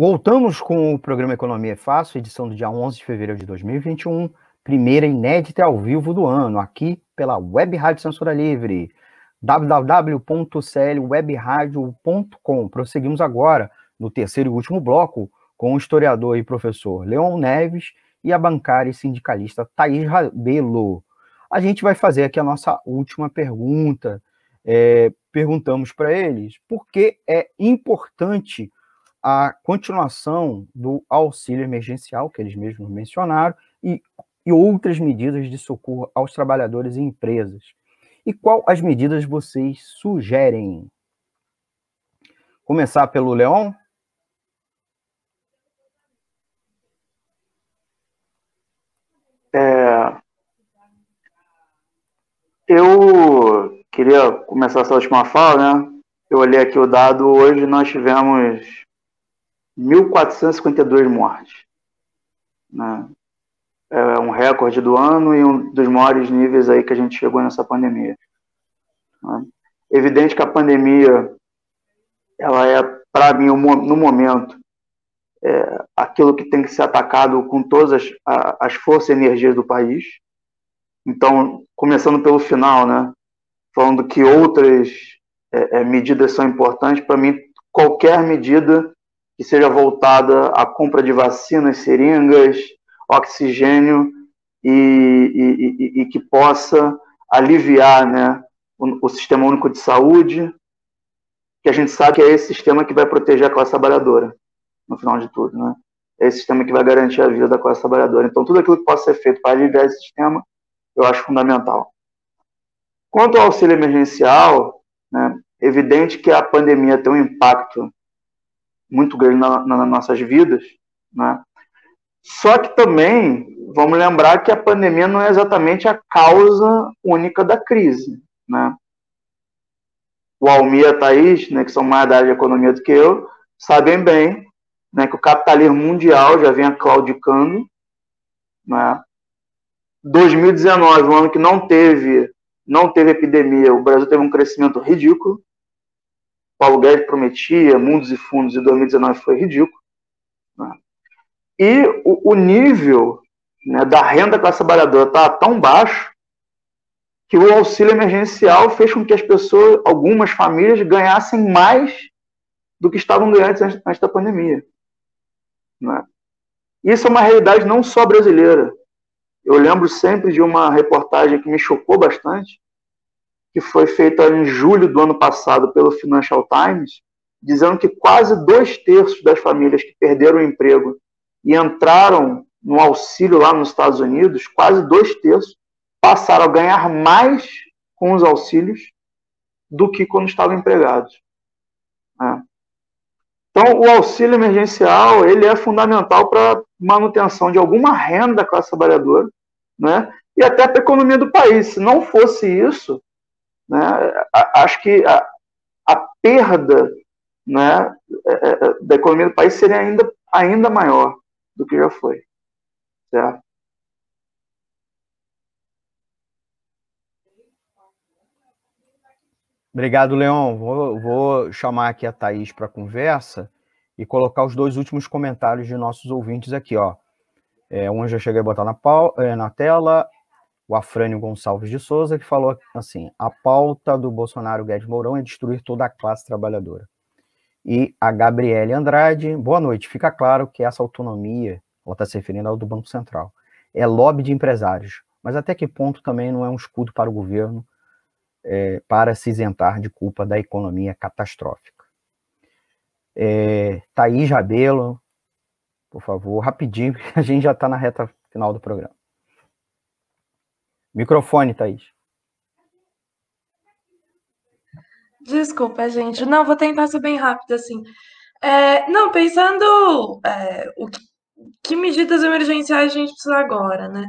Voltamos com o programa Economia é Fácil, edição do dia 11 de fevereiro de 2021, primeira inédita ao vivo do ano, aqui pela Web Rádio Censura Livre, www.clwebradio.com. Prosseguimos agora no terceiro e último bloco com o historiador e professor Leon Neves e a bancária e sindicalista Thaís Rabelo. A gente vai fazer aqui a nossa última pergunta. É, perguntamos para eles por que é importante a continuação do auxílio emergencial, que eles mesmos mencionaram, e, e outras medidas de socorro aos trabalhadores e empresas. E qual as medidas vocês sugerem? Começar pelo Leon? É, eu queria começar essa última fala, né? Eu olhei aqui o dado, hoje nós tivemos 1.452 mortes. Né? É um recorde do ano e um dos maiores níveis aí que a gente chegou nessa pandemia. Né? Evidente que a pandemia, ela é, para mim, no momento, é, aquilo que tem que ser atacado com todas as, as forças e energias do país. Então, começando pelo final, né, falando que outras é, é medidas são importantes, para mim, qualquer medida que seja voltada à compra de vacinas, seringas, oxigênio e, e, e, e que possa aliviar né, o, o, Sistema Único de Saúde, que a gente sabe que é esse sistema que vai proteger a classe trabalhadora no final de tudo, né? É esse sistema que vai garantir a vida da classe trabalhadora. Então, tudo aquilo que possa ser feito para aliviar esse sistema, eu acho fundamental. Quanto ao auxílio emergencial, né, evidente que a pandemia tem um impacto muito grande na, na, nas nossas vidas, né? Só que também vamos lembrar que a pandemia não é exatamente a causa única da crise, né? O Almir e a Thaís, né, que são mais da área de economia do que eu, sabem bem né, que o capitalismo mundial já vinha claudicando. Né? 2019, um ano que não teve, não teve epidemia, o Brasil teve um crescimento ridículo. Paulo Guedes prometia mundos e fundos e 2019 foi ridículo. Né? E o, o nível né, da renda da classe trabalhadora está tão baixo que o auxílio emergencial fez com que as pessoas, algumas famílias, ganhassem mais do que estavam ganhando antes, antes da pandemia. Né? Isso é uma realidade não só brasileira. Eu lembro sempre de uma reportagem que me chocou bastante, que foi feita em julho do ano passado pelo Financial Times, dizendo que quase dois terços das famílias que perderam o emprego e entraram no auxílio lá nos Estados Unidos, quase dois terços passaram a ganhar mais com os auxílios do que quando estavam empregados. É. Então, o auxílio emergencial ele é fundamental para manutenção de alguma renda da classe trabalhadora, né? E até para a economia do país. Se não fosse isso, né, acho que a, a perda né, é, é, é, da economia do país seria ainda, ainda maior do que já foi. Certo? Obrigado, Leon. Vou, vou chamar aqui a Thaís para conversa e colocar os dois últimos comentários de nossos ouvintes aqui, ó. É, um já cheguei a botar na, pau, na tela, o Afrânio Gonçalves de Souza, que falou assim: a pauta do Bolsonaro Guedes Mourão é destruir toda a classe trabalhadora. E a Gabriele Andrade, boa noite. Fica claro que essa autonomia, ela está se referindo ao do Banco Central, é lobby de empresários. Mas até que ponto também não é um escudo para o governo é, para se isentar de culpa da economia catastrófica. É, Thaís Rabelo, por favor, rapidinho, porque a gente já está na reta final do programa. Microfone, Thaís. Desculpa, gente. Não, vou tentar ser bem rápido, assim. É, não, pensando é, o que, que medidas emergenciais a gente precisa agora, né?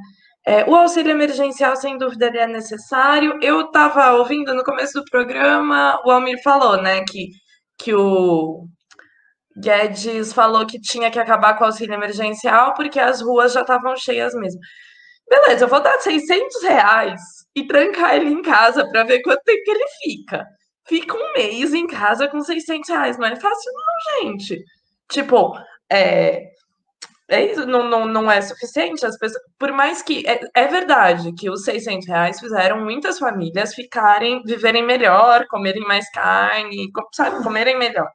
É, o auxílio emergencial, sem dúvida, ele é necessário. Eu estava ouvindo no começo do programa, o Almir falou, né, que, que o Guedes falou que tinha que acabar com o auxílio emergencial porque as ruas já estavam cheias mesmo. Beleza, eu vou dar 600 reais e trancar ele em casa para ver quanto tempo que ele fica. Fica um mês em casa com 600 reais. Não é fácil, não, gente. Tipo, é, é isso, não, não, não é suficiente. As pessoas, por mais que é, é, verdade que os 600 reais fizeram muitas famílias ficarem, viverem melhor, comerem mais carne, sabe, comerem melhor.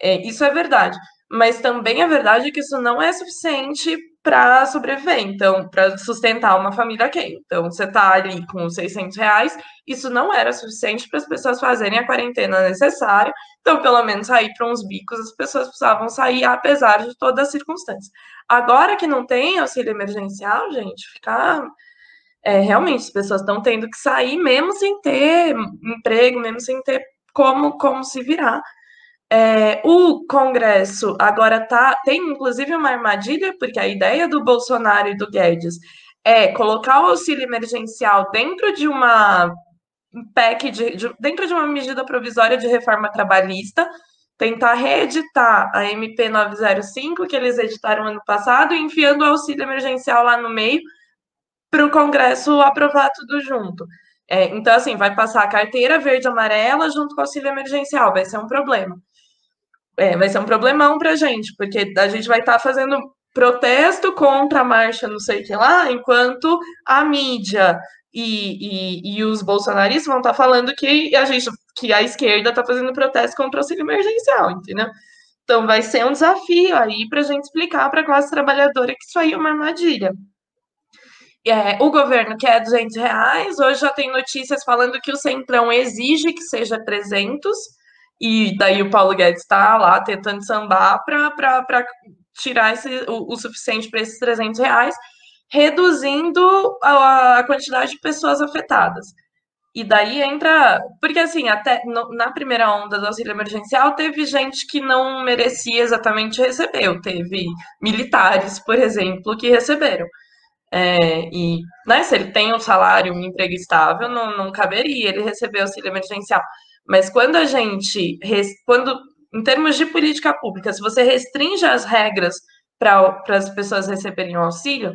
É, isso é verdade. Mas também é verdade que isso não é suficiente para sobreviver, então, para sustentar uma família aqui. Então, você está ali com 600 reais, isso não era suficiente para as pessoas fazerem a quarentena necessária. Então, pelo menos sair para uns bicos, as pessoas precisavam sair, apesar de todas as circunstâncias. Agora que não tem auxílio emergencial, gente, ficar. É, realmente, as pessoas estão tendo que sair mesmo sem ter emprego, mesmo sem ter como, como se virar. É, o Congresso agora tá, tem inclusive uma armadilha, porque a ideia do Bolsonaro e do Guedes é colocar o auxílio emergencial dentro de uma PEC, de, de, dentro de uma medida provisória de reforma trabalhista, tentar reeditar a MP 905, que eles editaram ano passado, enfiando o auxílio emergencial lá no meio, para o Congresso aprovar tudo junto. É, então, assim, vai passar a carteira verde amarela junto com o auxílio emergencial, vai ser um problema é, vai ser um problemão para a gente, porque a gente vai estar tá fazendo protesto contra a marcha não sei o que lá, enquanto a mídia e, e, e os bolsonaristas vão estar tá falando que a gente, que a esquerda está fazendo protesto contra o auxílio emergencial, entendeu? Então vai ser um desafio aí para a gente explicar para a classe trabalhadora que isso aí é uma armadilha. É, o governo quer 200 reais, hoje já tem notícias falando que o Centrão exige que seja 300, e daí o Paulo Guedes está lá tentando sambar para tirar esse, o, o suficiente para esses 300 reais, reduzindo a, a, quantidade de pessoas afetadas. E daí entra. Porque, assim, até no, na primeira onda do auxílio emergencial, teve gente que não merecia exatamente receber. Teve militares, por exemplo, que receberam. É, e né, se ele tem um salário, um emprego estável, não, não caberia ele receber auxílio emergencial. Mas quando a gente, quando, em termos de política pública, se você restringe as regras para as pessoas receberem o auxílio,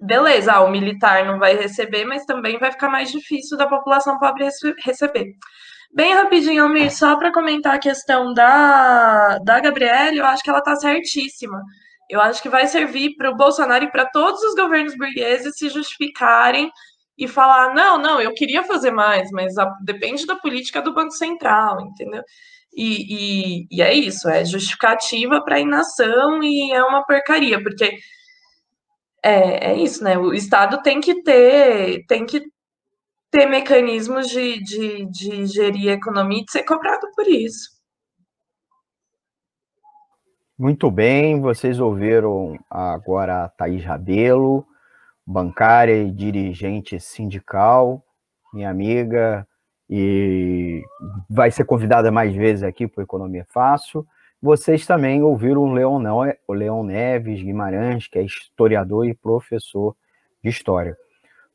beleza, ah, o militar não vai receber, mas também vai ficar mais difícil da população pobre receber. Bem rapidinho, Almir, só para comentar a questão da, da Gabriele, eu acho que ela está certíssima. Eu acho que vai servir para o Bolsonaro e para todos os governos burgueses se justificarem e falar: não, não, eu queria fazer mais, mas a, depende da política do Banco Central, entendeu? E, e, e é isso, é justificativa para inação e é uma porcaria, porque é, é isso, né? O Estado tem que ter, tem que ter mecanismos de, de, de gerir a economia e de ser cobrado por isso. Muito bem, vocês ouviram agora a Thaís Rabelo, bancária e dirigente sindical, minha amiga, e vai ser convidada mais vezes aqui para Economia Fácil. Vocês também ouviram o Leon, o Leon Neves Guimarães, que é historiador e professor de História.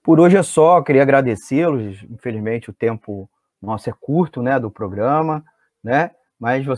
Por hoje é só, queria agradecê-los. Infelizmente, o tempo nosso é curto, né, do programa, né? Mas vocês